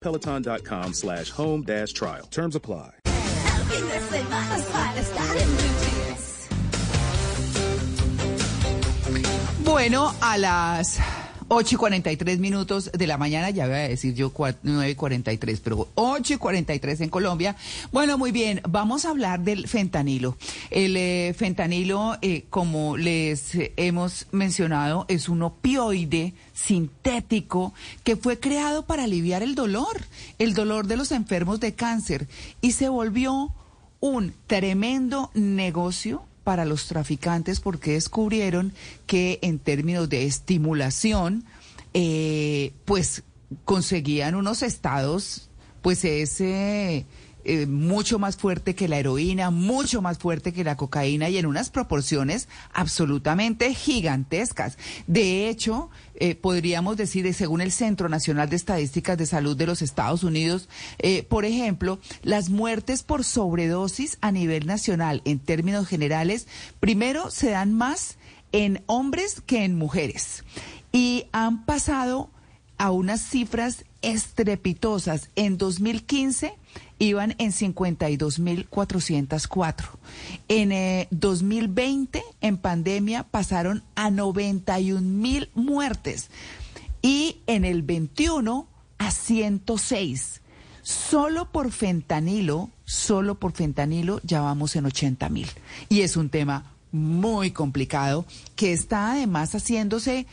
Peloton.com slash home dash trial. Terms apply. Bueno, a las 8 y 43 minutos de la mañana, ya voy a decir yo 9 y 43, pero 8 y 43 en Colombia. Bueno, muy bien, vamos a hablar del fentanilo. El eh, fentanilo, eh, como les hemos mencionado, es un opioide sintético que fue creado para aliviar el dolor, el dolor de los enfermos de cáncer, y se volvió un tremendo negocio para los traficantes porque descubrieron que en términos de estimulación, eh, pues conseguían unos estados, pues ese eh, mucho más fuerte que la heroína, mucho más fuerte que la cocaína y en unas proporciones absolutamente gigantescas. De hecho, eh, podríamos decir, eh, según el Centro Nacional de Estadísticas de Salud de los Estados Unidos, por ejemplo, las muertes por sobredosis a nivel nacional, en términos generales, primero se dan más en hombres que en mujeres. Y han pasado a unas cifras estrepitosas. En 2015 iban en 52.404. En 2020, eh, en pandemia, pasaron a 91.000 muertes. Y en el 21 a 106. Solo por fentanilo, solo por fentanilo ya vamos en 80.000. Y es un tema muy complicado que está además haciéndose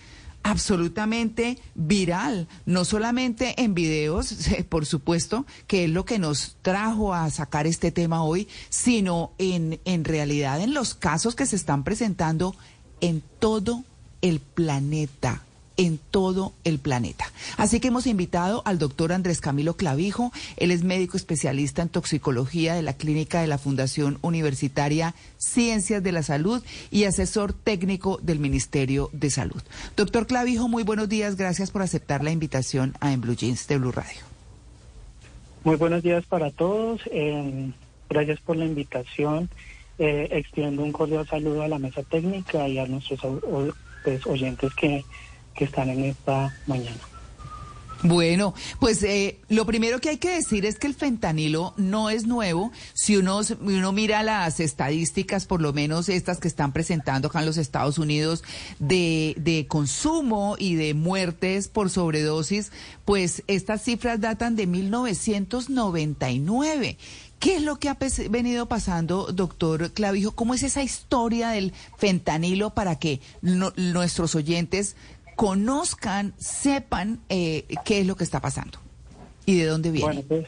absolutamente viral, no solamente en videos, por supuesto, que es lo que nos trajo a sacar este tema hoy, sino en, en realidad en los casos que se están presentando en todo el planeta en todo el planeta. Así que hemos invitado al doctor Andrés Camilo Clavijo. Él es médico especialista en toxicología de la clínica de la Fundación Universitaria Ciencias de la Salud y asesor técnico del Ministerio de Salud. Doctor Clavijo, muy buenos días. Gracias por aceptar la invitación a En Blue Jeans de Blue Radio. Muy buenos días para todos. Eh, gracias por la invitación. Eh, extiendo un cordial saludo a la mesa técnica y a nuestros pues, oyentes que que están en esta mañana. Bueno, pues eh, lo primero que hay que decir es que el fentanilo no es nuevo. Si uno, uno mira las estadísticas, por lo menos estas que están presentando acá en los Estados Unidos, de, de consumo y de muertes por sobredosis, pues estas cifras datan de 1999. ¿Qué es lo que ha venido pasando, doctor Clavijo? ¿Cómo es esa historia del fentanilo para que nuestros oyentes conozcan, sepan eh, qué es lo que está pasando y de dónde viene. Bueno, pues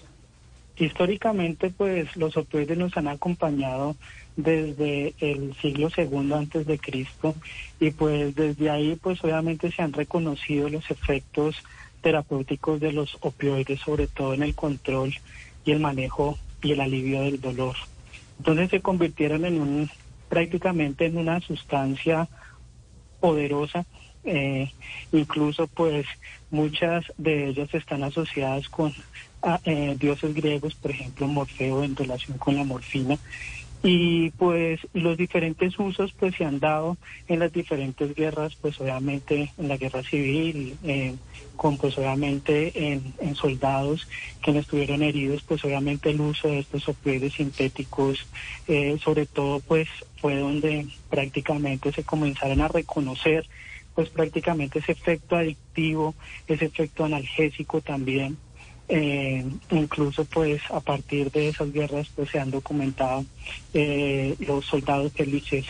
históricamente pues los opioides nos han acompañado desde el siglo segundo antes de Cristo y pues desde ahí pues obviamente se han reconocido los efectos terapéuticos de los opioides sobre todo en el control y el manejo y el alivio del dolor. Entonces se convirtieron en un prácticamente en una sustancia poderosa eh, incluso pues muchas de ellas están asociadas con ah, eh, dioses griegos, por ejemplo Morfeo en relación con la morfina. Y pues los diferentes usos pues se han dado en las diferentes guerras, pues obviamente en la guerra civil, eh, con pues obviamente en, soldados que estuvieron heridos, pues obviamente el uso de estos opioides sintéticos, sobre todo pues fue donde prácticamente se comenzaron a reconocer pues prácticamente ese efecto adictivo, ese efecto analgésico también. Eh, incluso pues a partir de esas guerras pues se han documentado eh, los soldados felices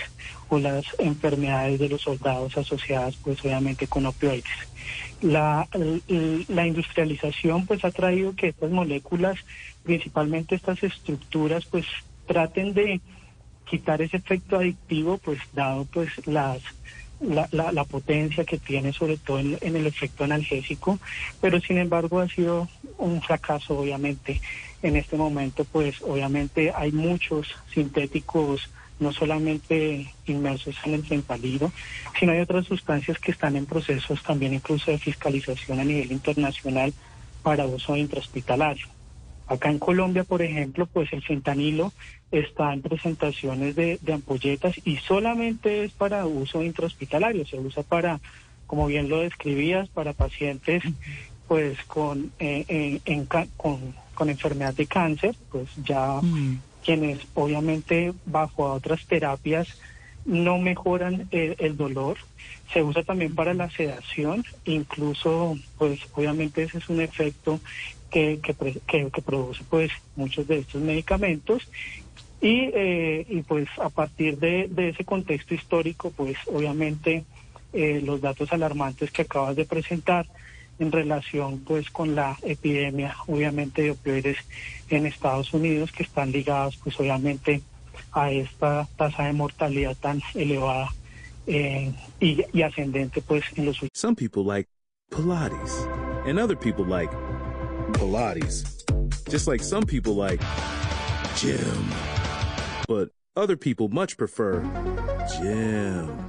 o las enfermedades de los soldados asociadas pues obviamente con opioides. La, la industrialización pues ha traído que estas moléculas, principalmente estas estructuras pues traten de quitar ese efecto adictivo pues dado pues las la, la, potencia que tiene, sobre todo en, el efecto analgésico, pero sin embargo ha sido un fracaso, obviamente. En este momento, pues obviamente hay muchos sintéticos, no solamente inmersos en el fentanilo, sino hay otras sustancias que están en procesos también incluso de fiscalización a nivel internacional para uso intrahospitalario. Acá en Colombia, por ejemplo, pues el fentanilo está en presentaciones de, ampolletas y solamente es para uso intrahospitalario, se usa para, como bien lo describías, para pacientes pues con, eh, en, con, con, enfermedad de cáncer, pues ya mm. quienes obviamente bajo otras terapias no mejoran el, dolor. Se usa también para la sedación, incluso pues obviamente ese es un efecto que, que, que, produce pues muchos de estos medicamentos y, eh, y pues a partir de, ese contexto histórico pues obviamente eh, los datos alarmantes que acabas de presentar en relación pues con la epidemia obviamente de opioides en Estados Unidos que están ligados pues obviamente a esta tasa de mortalidad tan elevada eh, y, ascendente pues en los. Some people like Pilates and other people like Pilates. Just like some people like gym. But other people much prefer gym.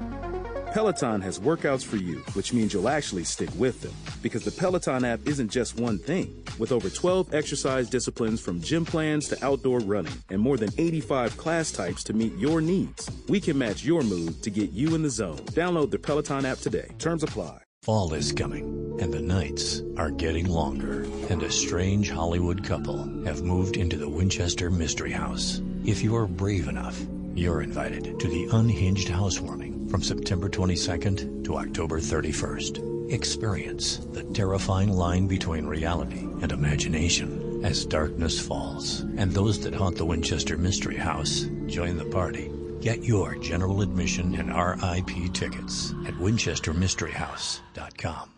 Peloton has workouts for you, which means you'll actually stick with them. Because the Peloton app isn't just one thing. With over 12 exercise disciplines from gym plans to outdoor running, and more than 85 class types to meet your needs, we can match your mood to get you in the zone. Download the Peloton app today. Terms apply. Fall is coming, and the nights are getting longer. And a strange Hollywood couple have moved into the Winchester Mystery House. If you are brave enough, you're invited to the Unhinged Housewarming from September 22nd to October 31st. Experience the terrifying line between reality and imagination as darkness falls. And those that haunt the Winchester Mystery House join the party. Get your general admission and RIP tickets at winchestermysteryhouse.com.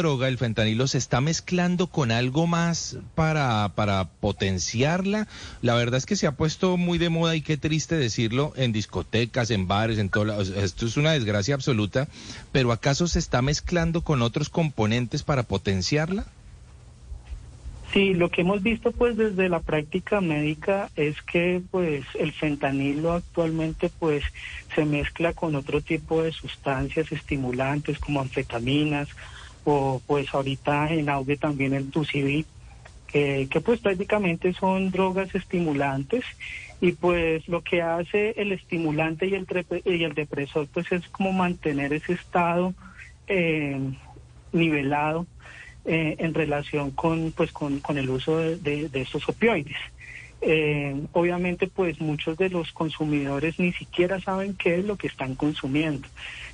droga, el fentanilo, se está mezclando con algo más para, para potenciarla. La verdad es que se ha puesto muy de moda y qué triste decirlo en discotecas, en bares, en todo. Esto es una desgracia absoluta, pero ¿acaso se está mezclando con otros componentes para potenciarla? Sí, lo que hemos visto pues desde la práctica médica es que pues el fentanilo actualmente pues se mezcla con otro tipo de sustancias estimulantes como anfetaminas, o pues ahorita en auge también el TUCIBI, que, pues prácticamente son drogas estimulantes y pues lo que hace el estimulante y el, y el depresor pues es como mantener ese estado eh, nivelado eh, en relación con pues con, con el uso de, de, estos opioides. Eh, obviamente pues muchos de los consumidores ni siquiera saben qué es lo que están consumiendo.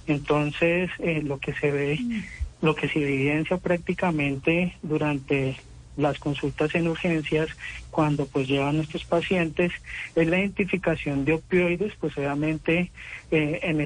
Entonces lo que se ve mm lo que se evidencia prácticamente durante las consultas en urgencias cuando pues llevan nuestros pacientes es la identificación de opioides, pues obviamente eh, en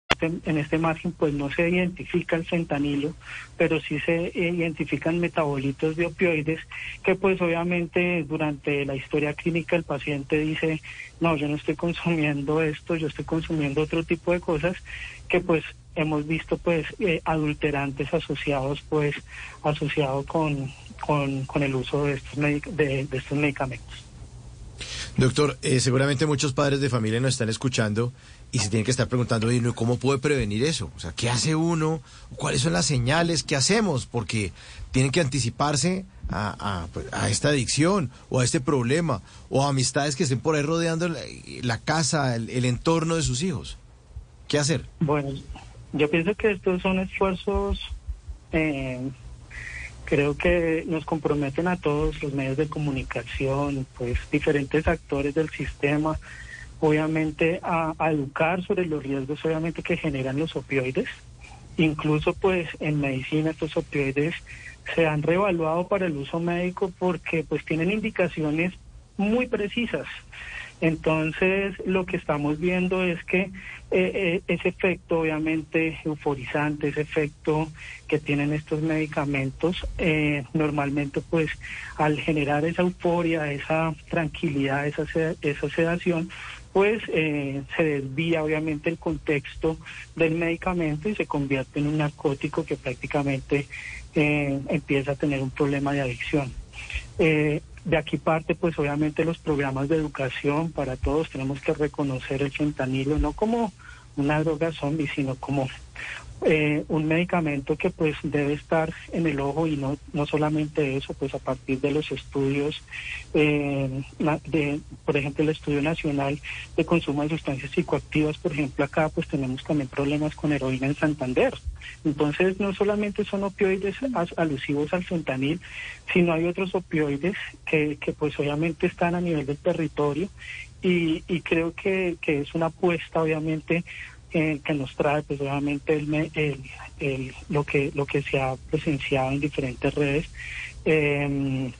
En este margen pues no se identifica el fentanilo, pero sí se identifican metabolitos de opioides que pues obviamente durante la historia clínica el paciente dice, no, yo no estoy consumiendo esto, yo estoy consumiendo otro tipo de cosas que pues hemos visto pues eh, adulterantes asociados pues asociados con, con, con, el uso de estos, de estos medicamentos. Doctor, eh, seguramente muchos padres de familia nos están escuchando y se tienen que estar preguntando, "Oye, ¿cómo puede prevenir eso? O sea, ¿qué hace uno? ¿Cuáles son las señales? ¿Qué hacemos? Porque tienen que anticiparse a, pues, a esta adicción o a este problema o a amistades que estén por ahí rodeando la, la casa, el, el entorno de sus hijos. ¿Qué hacer? Bueno, yo pienso que estos son esfuerzos, eh, creo que nos comprometen a todos los medios de comunicación, pues diferentes actores del sistema, obviamente a, educar sobre los riesgos, obviamente que generan los opioides. Incluso pues en medicina estos opioides se han reevaluado para el uso médico porque pues tienen indicaciones muy precisas. Entonces, lo que estamos viendo es que eh, eh, ese efecto, obviamente, euforizante, ese efecto que tienen estos medicamentos, eh, normalmente, pues, al generar esa euforia, esa tranquilidad, esa, esa sedación, pues eh, se desvía obviamente el contexto del medicamento y se convierte en un narcótico que prácticamente eh, empieza a tener un problema de adicción. Eh, de aquí parte, pues obviamente los programas de educación para todos tenemos que reconocer el fentanilo no como una droga zombie, sino como eh, un medicamento que pues debe estar en el ojo y no, no solamente eso, pues a partir de los estudios, eh, de, por ejemplo, el Estudio Nacional de Consumo de Sustancias Psicoactivas, por ejemplo, acá pues tenemos también problemas con heroína en Santander. Entonces, no solamente son opioides alusivos al fentanil, sino hay otros opioides que, que pues obviamente están a nivel del territorio y, y creo que, que es una apuesta obviamente eh, que nos trae pues obviamente el, el- el- lo que lo que se ha presenciado en diferentes redes eh,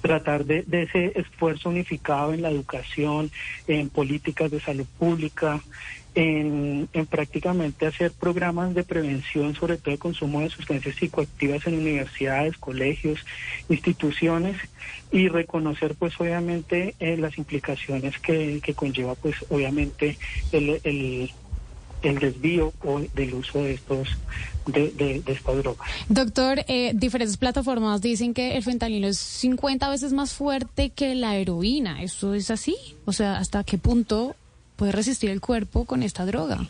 tratar de, de ese esfuerzo unificado en la educación en políticas de salud pública en, en prácticamente hacer programas de prevención sobre todo de consumo de sustancias psicoactivas en universidades colegios instituciones y reconocer pues obviamente eh, las implicaciones que, que conlleva pues obviamente el, el, desvío o del uso de estos de, de, de estas drogas. Doctor, eh, diferentes plataformas dicen que el fentanilo es 50 veces más fuerte que la heroína. ¿Eso es así? O sea, ¿hasta qué punto puede resistir el cuerpo con esta droga?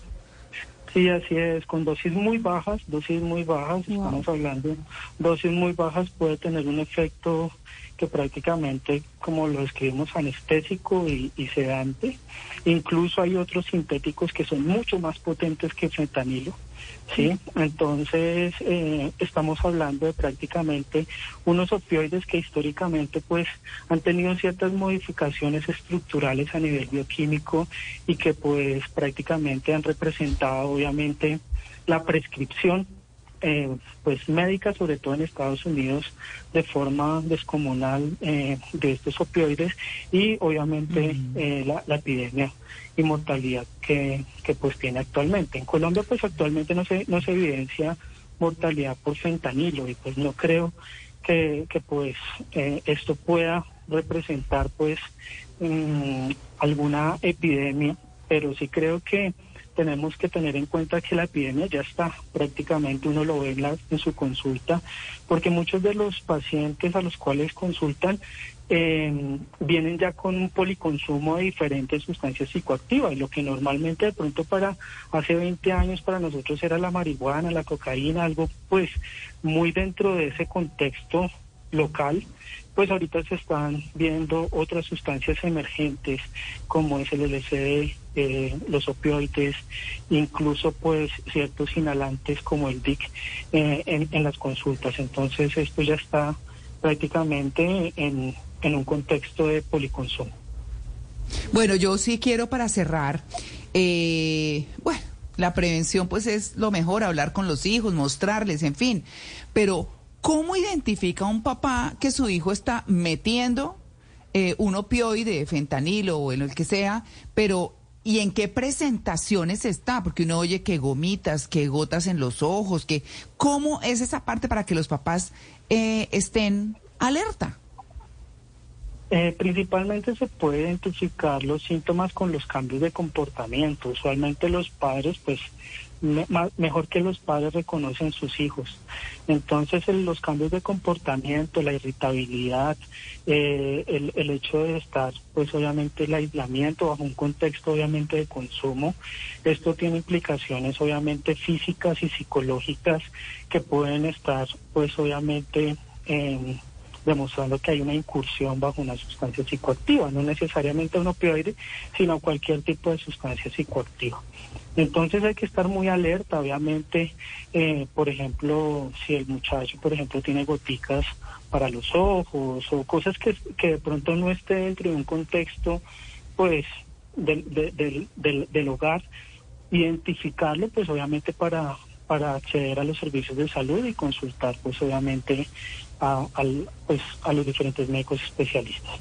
Sí, así es, con dosis muy bajas, dosis muy bajas, estamos hablando, dosis muy bajas puede tener un efecto que prácticamente, como lo escribimos, anestésico y, y sedante. Incluso hay otros sintéticos que son mucho más potentes que el fentanilo. ¿sí? Entonces, eh, estamos hablando de prácticamente unos opioides que históricamente pues han tenido ciertas modificaciones estructurales a nivel bioquímico y que pues prácticamente han representado obviamente la prescripción eh, pues médica, sobre todo en Estados Unidos, de forma descomunal eh, de estos opioides y obviamente eh, la, la epidemia y mortalidad que, que pues tiene actualmente. En Colombia pues actualmente no se, no se evidencia mortalidad por fentanilo y pues no creo que, que pues eh, esto pueda representar pues mm, alguna epidemia, pero sí creo que tenemos que tener en cuenta que la epidemia ya está prácticamente, uno lo ve en, la- en su consulta, porque muchos de los pacientes a los cuales consultan eh, vienen ya con un policonsumo de diferentes sustancias psicoactivas, lo que normalmente de pronto para hace 20 años para nosotros era la marihuana, la cocaína, algo pues muy dentro de ese contexto local, pues ahorita se están viendo otras sustancias emergentes como es el LSD, eh, los opioides, incluso pues ciertos inhalantes como el DIC eh, en, las consultas. Entonces esto ya está prácticamente en, en un contexto de policonsumo. Bueno, yo sí quiero para cerrar, eh, bueno, la prevención pues es lo mejor, hablar con los hijos, mostrarles, en fin, pero ¿cómo identifica un papá que su hijo está metiendo eh, un opioide, fentanilo o en el que sea, pero ¿y en qué presentaciones está? Porque uno oye que gomitas, que gotas en los ojos, que ¿cómo es esa parte para que los papás eh, estén alerta? Eh, principalmente se puede identificar los síntomas con los cambios de comportamiento. Usualmente los padres, pues, me- mejor que los padres reconocen sus hijos. Entonces, los cambios de comportamiento, la irritabilidad, eh, el, el hecho de estar, pues, obviamente, el aislamiento bajo un contexto, obviamente, de consumo, esto tiene implicaciones, obviamente, físicas y psicológicas que pueden estar, pues, obviamente, em, demostrando que hay una incursión bajo una sustancia psicoactiva, no necesariamente un opioide, sino cualquier tipo de sustancia psicoactiva. Entonces hay que estar muy alerta, obviamente, eh, por ejemplo, si el muchacho, por ejemplo, tiene goticas para los ojos o cosas que, que de pronto no esté dentro de un contexto, pues, del, de- del, del, del hogar, identificarlo, pues, obviamente, para, para acceder a los servicios de salud y consultar, pues, obviamente, a, al, pues, a los diferentes médicos especialistas.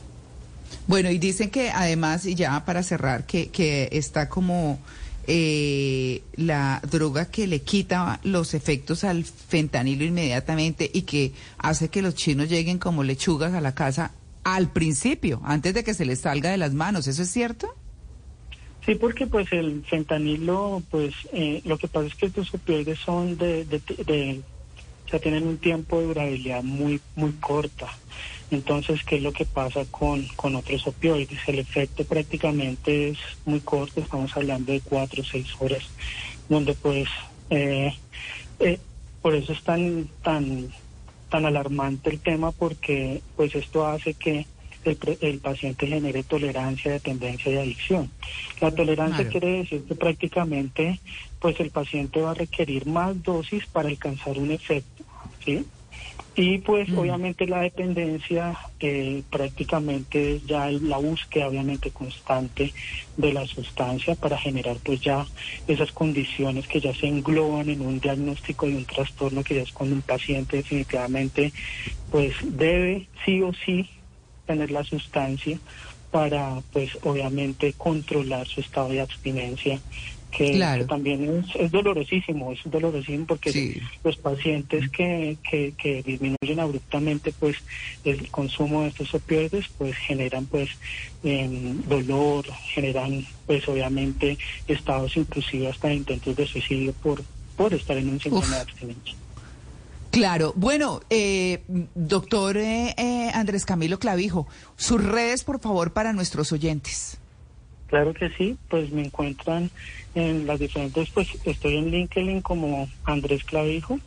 Bueno, y dicen que además, y ya para cerrar, que, que está como eh, la droga que le quita los efectos al fentanilo inmediatamente y que hace que los chinos lleguen como lechugas a la casa al principio, antes de que se les salga de las manos. ¿Eso es cierto? Sí, porque pues el fentanilo, pues eh, lo que pasa es que estos opioides son de, de, de- sea, tienen un tiempo de durabilidad muy, muy corta. Entonces, ¿qué es lo que pasa con, con otros opioides? El efecto prácticamente es muy corto, estamos hablando de cuatro o seis horas, donde pues, eh, eh, por eso es tan, tan, tan alarmante el tema, porque pues esto hace que el, paciente genere tolerancia, dependencia y adicción. La tolerancia quiere decir que prácticamente pues el paciente va a requerir más dosis para alcanzar un efecto, ¿sí? Y pues obviamente la dependencia eh, prácticamente es ya la búsqueda obviamente constante de la sustancia para generar pues ya esas condiciones que ya se engloban en un diagnóstico de un trastorno que ya es cuando un paciente definitivamente pues debe sí o sí tener la sustancia para pues obviamente controlar su estado de abstinencia que, Claro. que también es, es dolorosísimo, es dolorosísimo porque los pacientes que, que, que disminuyen abruptamente pues el consumo de estos opioides pues generan pues em, dolor, generan pues obviamente estados inclusive hasta intentos de suicidio por, por estar en un síndrome de abstinencia. Claro. Bueno, eh, doctor eh, eh, Andrés Camilo Clavijo, sus redes, por favor, para nuestros oyentes. Claro que sí, pues me encuentran en las diferentes, pues estoy en LinkedIn como Andrés Clavijo,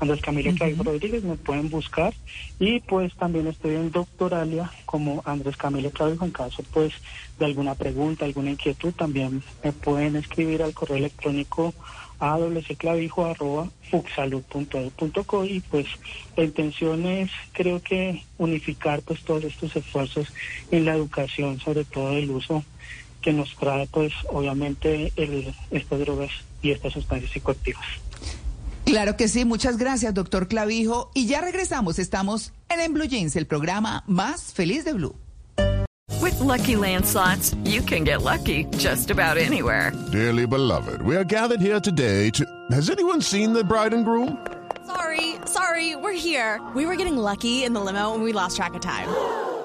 Andrés Camilo Clavijo Rodríguez, me pueden buscar. Y pues también estoy en Doctoralia como Andrés Camilo Clavijo. En caso pues de alguna pregunta, alguna inquietud, también me pueden escribir al correo electrónico a fuxsalud.edu.co y pues la intención es creo que unificar pues todos estos esfuerzos en la educación, sobre todo el uso que nos trae pues obviamente el, estas drogas y estas sustancias psicoactivas. Claro que sí, muchas gracias, doctor Clavijo. Y ya regresamos, estamos en En Blue Jeans, el programa más feliz de Blue. With Lucky Land slots, you can get lucky just about anywhere. Dearly beloved, we are gathered here today to. Has anyone seen the bride and groom? Sorry, sorry, we're here. We were getting lucky in the limo and we lost track of time.